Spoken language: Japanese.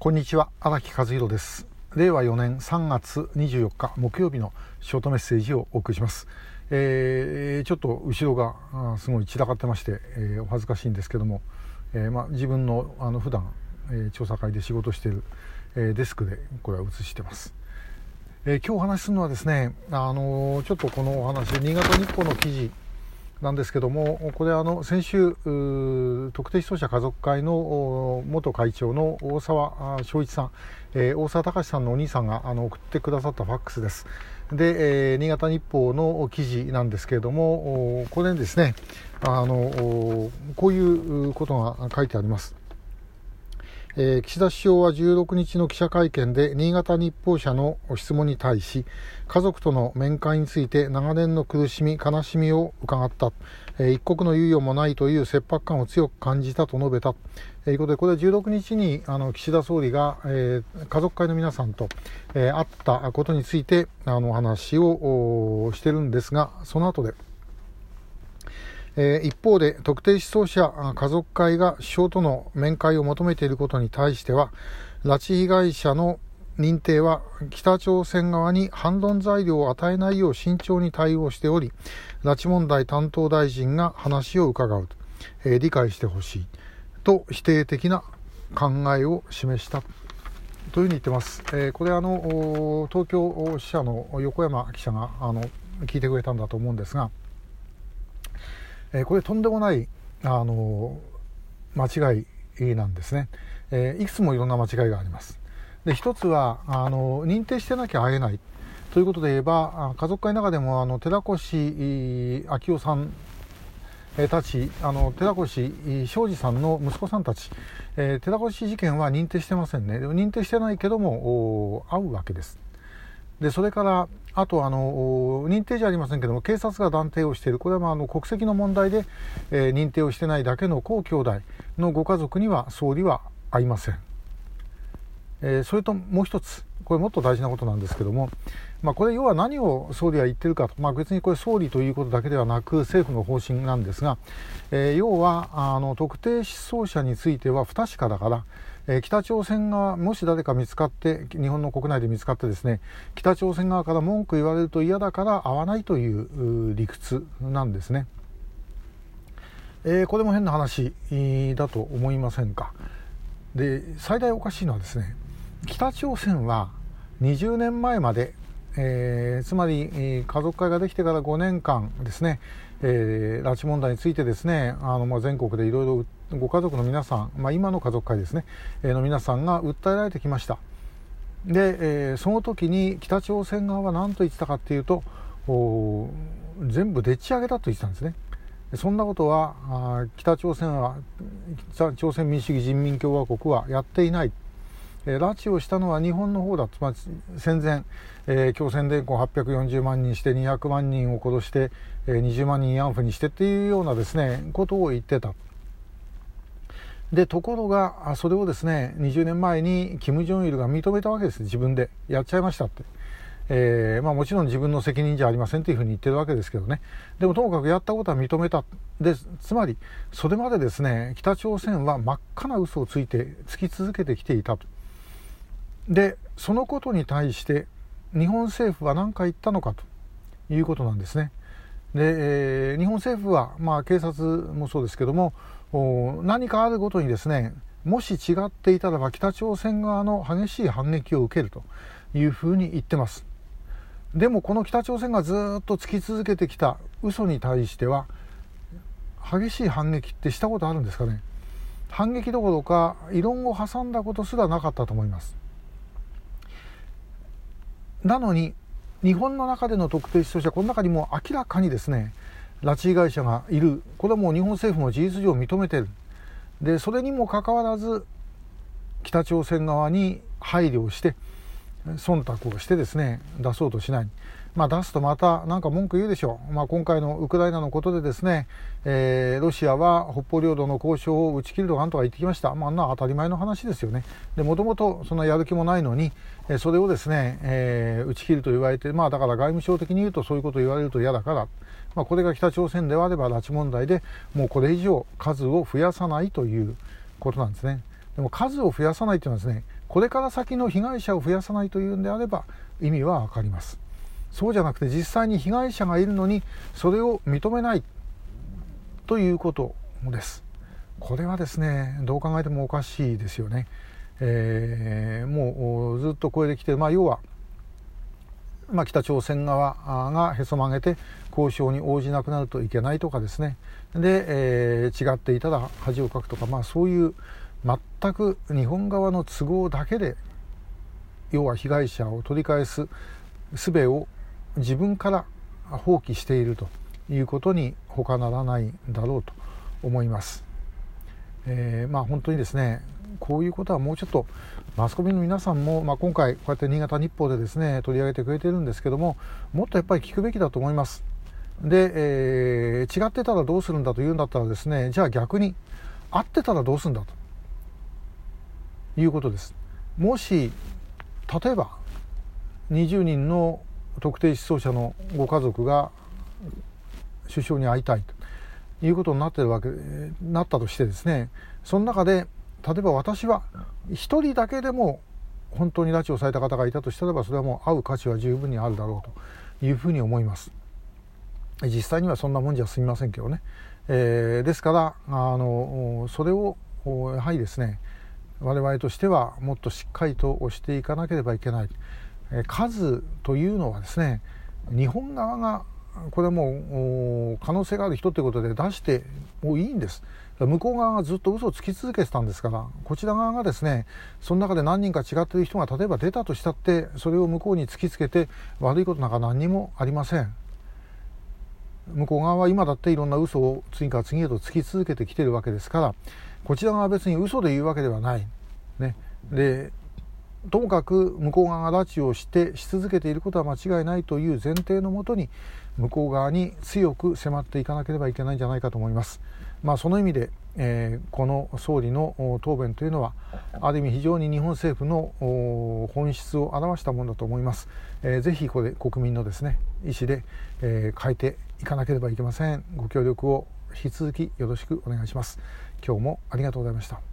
こんにちは荒木和弘です。令和4年3月24日木曜日のショートメッセージをお送りします、えー、ちょっと後ろがすごい散らかってまして、えー、お恥ずかしいんですけども、えー、まあ、自分のあの普段、え調査会で仕事してる、えデスクでこれは映してます、え今日お話しするのはですねあのちょっとこのお話新潟日報の記事なんですけども、これあの先週、特定失踪者家族会の元会長の大沢昭一さん、えー、大沢隆さんのお兄さんがあの送ってくださったファックスです。で、えー、新潟日報の記事なんですけれども、これにですね、あのこういうことが書いてあります。えー、岸田首相は16日の記者会見で新潟日報社の質問に対し家族との面会について長年の苦しみ悲しみを伺った、えー、一刻の猶予もないという切迫感を強く感じたと述べた。ということでこれは16日にあの岸田総理が、え、家族会の皆さんと、え会ったことについてあの話をしてるんですがその後で。え、一方で特定失踪者家族会が首相との面会を求めていることに対しては拉致被害者の認定は北朝鮮側に反論材料を与えないよう慎重に対応しており拉致問題担当大臣が話を伺うと、え、理解してほしいと否定的な考えを示したというふうに言ってます。え、これあの東京支社の横山記者があの聞いてくれたんだと思うんですが。え、これとんでもないあの間違いなんですね、え、いくつもいろんな間違いがあります。で一つはあの認定してなきゃ会えないということで言えば家族会の中でもあの寺越明夫さんたちあの寺越庄司さんの息子さんたち、えー、寺越事件は認定してませんね。認定してないけども会うわけです。でそれからあとあの認定じゃありませんけども警察が断定をしている。これはあの国籍の問題で、えー、認定をしてないだけの高兄弟のご家族には総理は会いません、えー、それともう一つこれもっと大事なことなんですけども、まあ、これ要は何を総理は言ってるかと、まあ、別にこれ総理ということだけではなく政府の方針なんですが、えー、要はあの特定失踪者については不確かだからえ北朝鮮側もし誰か見つかって日本の国内で見つかってですね北朝鮮側から文句言われると嫌だから会わないという理屈なんですね、えー、これも変な話だと思いませんか？で最大おかしいのはですね北朝鮮は20年前までえー、つまり、えー、家族会ができてから5年間ですね、えー、拉致問題についてですねあの、まあ、全国でいろいろご家族の皆さん、まあ、今の家族会ですね、えー、の皆さんが訴えられてきました。で、えー、その時に北朝鮮側は何と言ってたかっていうと全部でっち上げたと言ってたんですね。そんなことは北朝鮮は北朝鮮民主主義人民共和国はやっていない。え拉致をしたのは日本の方だつまり戦前、えー、朝鮮伝行840万人して200万人を殺して、えー、20万人慰安婦にしてっていうようなですねことを言ってた。でところがそれをですね20年前に金正日が認めたわけです。自分でやっちゃいましたって。えーまあ、もちろん自分の責任じゃありませんというふうに言ってるわけですけどね。でもともかくやったことは認めた。でつまりそれまでですね北朝鮮は真っ赤な嘘をついてつき続けてきていたと。でそのことに対して日本政府は何か言ったのかと。いうことなんですね。で、えー、日本政府は、まあ、警察もそうですけども何かあるごとにですねもし違っていたらば北朝鮮側の激しい反撃を受けるというふうに言ってます。でもこの北朝鮮がずっと突き続けてきた嘘に対しては激しい反撃ってしたことあるんですかね。反撃どころか異論を挟んだことすらなかったと思います。なのに日本の中での特定失踪者この中にも明らかにですね拉致被害者がいる。これはもう日本政府も事実上認めてる。でそれにもかかわらず北朝鮮側に配慮をして忖度をしてですね出そうとしない。まあ、出すとまた何か文句言うでしょう、まあ、今回のウクライナのことでですね、えー、ロシアは北方領土の交渉を打ち切るとかなんとか言ってきました、まあ、あんな当たり前の話ですよね、もともとそのやる気もないのに、それをですね、えー、打ち切ると言われて、まあ、だから外務省的に言うとそういうことを言われると嫌だから、まあ、これが北朝鮮であれば拉致問題でもうこれ以上数を増やさないということなんですね。でも数を増やさないというのはですねこれから先の被害者を増やさないというんであれば意味は分かります。そうじゃなくて実際に被害者がいるのにそれを認めないということです。これはですねどう考えてもおかしいですよね、えー、もうずっとこれできて、まあ、要は、まあ、北朝鮮側がへそ曲げて交渉に応じなくなるといけないとかですねで、えー、違っていたら恥をかくとか、まあ、そういう全く日本側の都合だけで要は被害者を取り返す術を自分から放棄しているということに他ならないんだろうと思います。えー、まあ本当にですねこういうことはもうちょっとマスコミの皆さんも、まあ、今回こうやって新潟日報でですね取り上げてくれてるんですけどももっとやっぱり聞くべきだと思います。で、えー、違ってたらどうするんだというんだったらですねじゃあ逆に合ってたらどうするんだということです。もし例えば20人の特定失踪者のご家族が首相に会いたいということになってるわけなったとしてですねその中で例えば私は1人だけでも本当に拉致をされた方がいたとしたらばそれはもう会う価値は十分にあるだろうというふうに思います。実際にはそんなもんじゃ済みませんけどね、えー、ですからあのそれをやはりですね我々としてはもっとしっかりと押していかなければいけない。数というのはですね日本側がこれはもう可能性がある人ということで出してもういいんです。向こう側がずっと嘘をつき続けてたんですからこちら側がですねその中で何人か違っている人が例えば出たとしたってそれを向こうに突きつけて悪いことなんか何にもありません。向こう側は今だっていろんな嘘を次から次へとつき続けてきてるわけですからこちら側は別に嘘で言うわけではない、ね、でともかく向こう側が拉致をしてし続けていることは間違いないという前提のもとに向こう側に強く迫っていかなければいけないんじゃないかと思います。まあ、その意味で、えー、この総理の答弁というのはある意味非常に日本政府の本質を表したものだと思います。えー、ぜひこれ国民のですね意思で、えー、変えていかなければいけません。ご協力を引き続きよろしくお願いします。今日もありがとうございました。